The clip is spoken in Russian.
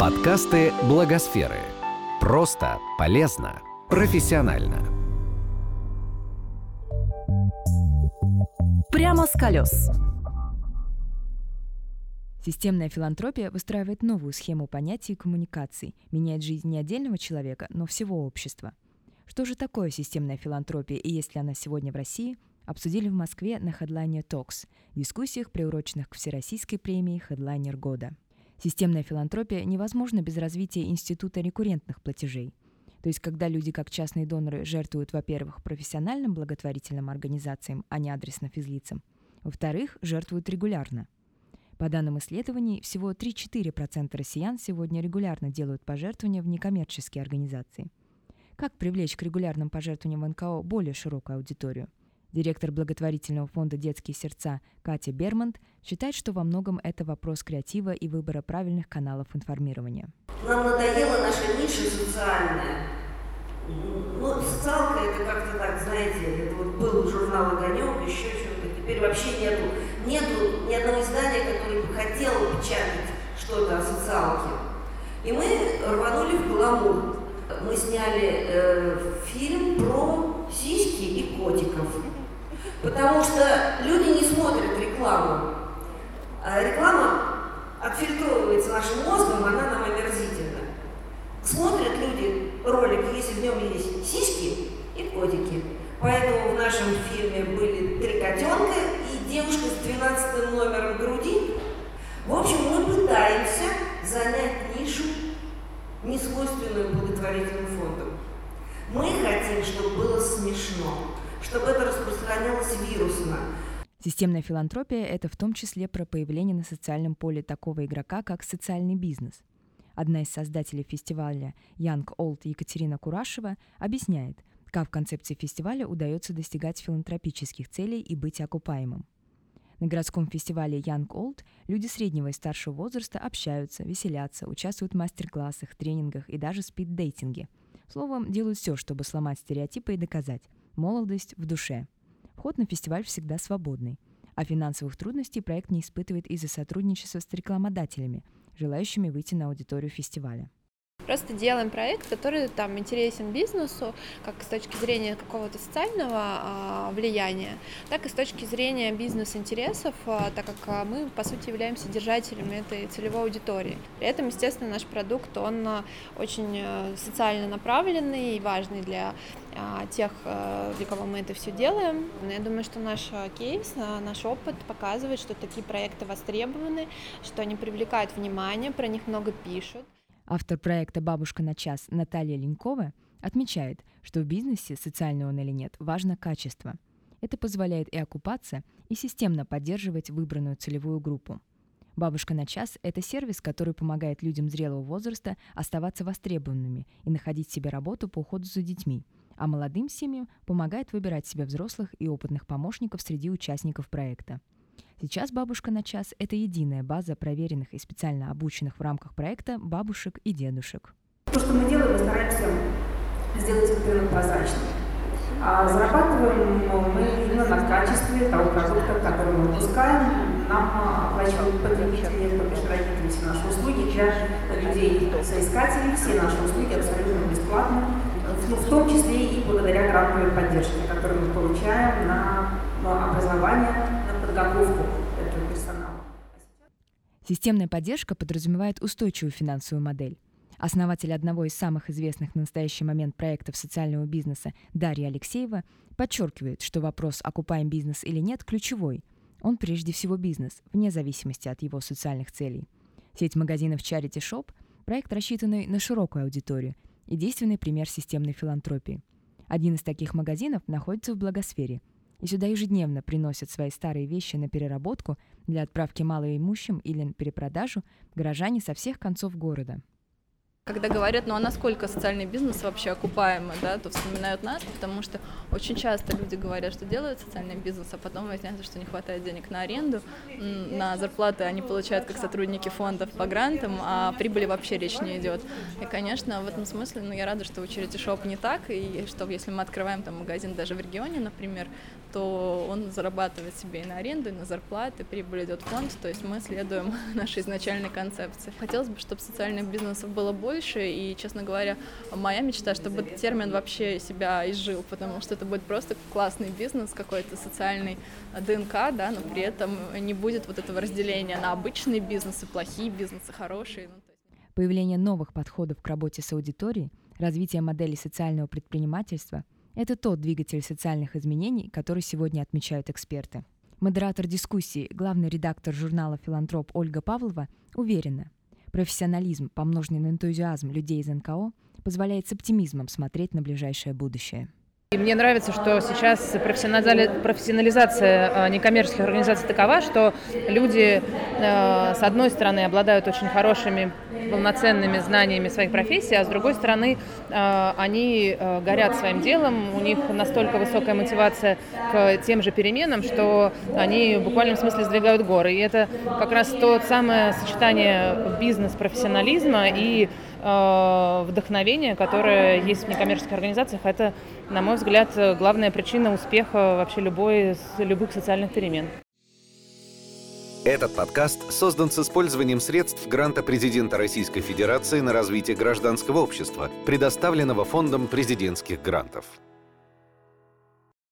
Подкасты Благосферы. Просто, полезно, профессионально. Прямо с колес. Системная филантропия выстраивает новую схему понятий и коммуникаций, меняет жизнь не отдельного человека, но всего общества. Что же такое системная филантропия и есть ли она сегодня в России, обсудили в Москве на Headliner Talks, дискуссиях, приуроченных к Всероссийской премии Headliner года. Системная филантропия невозможна без развития института рекуррентных платежей. То есть, когда люди, как частные доноры, жертвуют, во-первых, профессиональным благотворительным организациям, а не адресно физлицам, во-вторых, жертвуют регулярно. По данным исследований, всего 3-4% россиян сегодня регулярно делают пожертвования в некоммерческие организации. Как привлечь к регулярным пожертвованиям в НКО более широкую аудиторию – Директор благотворительного фонда «Детские сердца» Катя Бермонт считает, что во многом это вопрос креатива и выбора правильных каналов информирования. Нам надоела наша ниша социальная. Ну, социалка это как-то так, знаете, это вот был журнал «Огонек», еще что-то. Теперь вообще нету, нету ни одного издания, которое бы хотело печатать что-то о социалке. И мы рванули в гламур. Мы сняли э, фильм про сиськи и котиков. Потому что люди не смотрят рекламу. А реклама отфильтровывается нашим мозгом, она нам омерзительна. Смотрят люди ролик, если в нем есть сиськи и котики. Поэтому в нашем фильме были три котенка и девушка с 12 номером груди. В общем, мы пытаемся занять нишу, несвойственную благотворительным фондам. Мы хотим, чтобы было смешно чтобы это распространялось вирусно. Системная филантропия – это в том числе про появление на социальном поле такого игрока, как социальный бизнес. Одна из создателей фестиваля Young Old Екатерина Курашева объясняет, как в концепции фестиваля удается достигать филантропических целей и быть окупаемым. На городском фестивале Young Old люди среднего и старшего возраста общаются, веселятся, участвуют в мастер-классах, тренингах и даже спид-дейтинге. Словом, делают все, чтобы сломать стереотипы и доказать – Молодость в душе. Вход на фестиваль всегда свободный. А финансовых трудностей проект не испытывает из-за сотрудничества с рекламодателями, желающими выйти на аудиторию фестиваля. Просто делаем проект, который там интересен бизнесу, как с точки зрения какого-то социального а, влияния, так и с точки зрения бизнес-интересов, а, так как а, мы, по сути, являемся держателями этой целевой аудитории. При этом, естественно, наш продукт, он очень социально направленный и важный для тех, для кого мы это все делаем. Но я думаю, что наш кейс, наш опыт показывает, что такие проекты востребованы, что они привлекают внимание, про них много пишут. Автор проекта «Бабушка на час» Наталья Ленькова отмечает, что в бизнесе, социальный он или нет, важно качество. Это позволяет и окупаться, и системно поддерживать выбранную целевую группу. «Бабушка на час» — это сервис, который помогает людям зрелого возраста оставаться востребованными и находить себе работу по уходу за детьми, а молодым семьям помогает выбирать себе взрослых и опытных помощников среди участников проекта. Сейчас «Бабушка на час» — это единая база проверенных и специально обученных в рамках проекта бабушек и дедушек. То, что мы делаем, мы стараемся сделать рынок прозрачным. А зарабатываем мы именно на качестве того продукта, который мы выпускаем. Нам оплачивают потребители, то бишь родители все наши услуги для людей, соискателей. Все наши услуги абсолютно бесплатно, в том числе и благодаря грантовой поддержке, которую мы получаем на образование подготовку этого персонала. Системная поддержка подразумевает устойчивую финансовую модель. Основатель одного из самых известных на настоящий момент проектов социального бизнеса Дарья Алексеева подчеркивает, что вопрос «окупаем бизнес или нет» ключевой. Он прежде всего бизнес, вне зависимости от его социальных целей. Сеть магазинов Charity Shop – проект, рассчитанный на широкую аудиторию и действенный пример системной филантропии. Один из таких магазинов находится в Благосфере – и сюда ежедневно приносят свои старые вещи на переработку для отправки малоимущим или на перепродажу горожане со всех концов города. Когда говорят, ну а насколько социальный бизнес вообще окупаемый, да, то вспоминают нас, потому что очень часто люди говорят, что делают социальный бизнес, а потом выясняется, что не хватает денег на аренду, на зарплаты они получают как сотрудники фондов по грантам, а прибыли вообще речь не идет. И, конечно, в этом смысле, ну, я рада, что у Charity Shop не так, и что если мы открываем там магазин даже в регионе, например, то он зарабатывает себе и на аренду, и на зарплаты, прибыль идет в фонд, то есть мы следуем нашей изначальной концепции. Хотелось бы, чтобы социальных бизнесов было больше, и, честно говоря, моя мечта, чтобы этот термин вообще себя изжил, потому что это будет просто классный бизнес, какой-то социальный ДНК, да, но при этом не будет вот этого разделения на обычные бизнесы, плохие бизнесы, хорошие. Ну, Появление новых подходов к работе с аудиторией, развитие модели социального предпринимательства – это тот двигатель социальных изменений, который сегодня отмечают эксперты. Модератор дискуссии, главный редактор журнала «Филантроп» Ольга Павлова уверена, профессионализм, помноженный на энтузиазм людей из НКО, позволяет с оптимизмом смотреть на ближайшее будущее. И мне нравится, что сейчас профессионализация а, некоммерческих организаций такова, что люди, а, с одной стороны, обладают очень хорошими, полноценными знаниями своих профессий, а с другой стороны, а, они горят своим делом, у них настолько высокая мотивация к тем же переменам, что они в буквальном смысле сдвигают горы. И это как раз то самое сочетание бизнес-профессионализма и Э, вдохновение, которое есть в некоммерческих организациях, это, на мой взгляд, главная причина успеха вообще любой, любых социальных перемен. Этот подкаст создан с использованием средств гранта президента Российской Федерации на развитие гражданского общества, предоставленного Фондом президентских грантов.